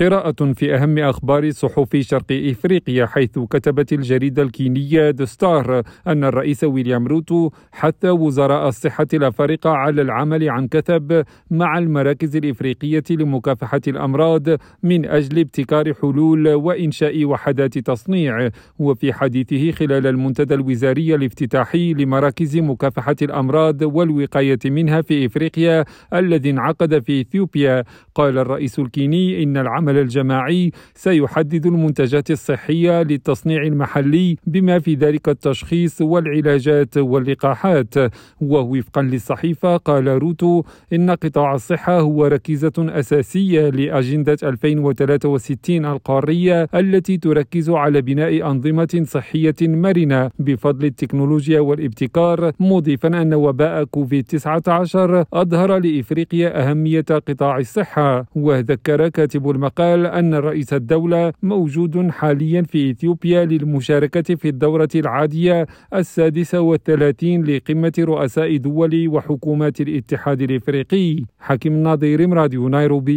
قراءة في أهم أخبار صحف شرق إفريقيا حيث كتبت الجريدة الكينية دستار أن الرئيس ويليام روتو حث وزراء الصحة الأفارقة على العمل عن كثب مع المراكز الإفريقية لمكافحة الأمراض من أجل ابتكار حلول وإنشاء وحدات تصنيع. وفي حديثه خلال المنتدى الوزاري الافتتاحي لمراكز مكافحة الأمراض والوقاية منها في إفريقيا الذي انعقد في إثيوبيا قال الرئيس الكيني إن العمل العمل الجماعي سيحدد المنتجات الصحية للتصنيع المحلي بما في ذلك التشخيص والعلاجات واللقاحات. ووفقا للصحيفة قال روتو إن قطاع الصحة هو ركيزة أساسية لأجندة 2063 القارية التي تركز على بناء أنظمة صحية مرنة بفضل التكنولوجيا والابتكار مضيفا أن وباء كوفيد 19 أظهر لإفريقيا أهمية قطاع الصحة. وذكر كاتب المقال قال أن رئيس الدولة موجود حاليا في إثيوبيا للمشاركة في الدورة العادية السادسة والثلاثين لقمة رؤساء دول وحكومات الاتحاد الإفريقي. حكيم ناظير راديو نيروبي.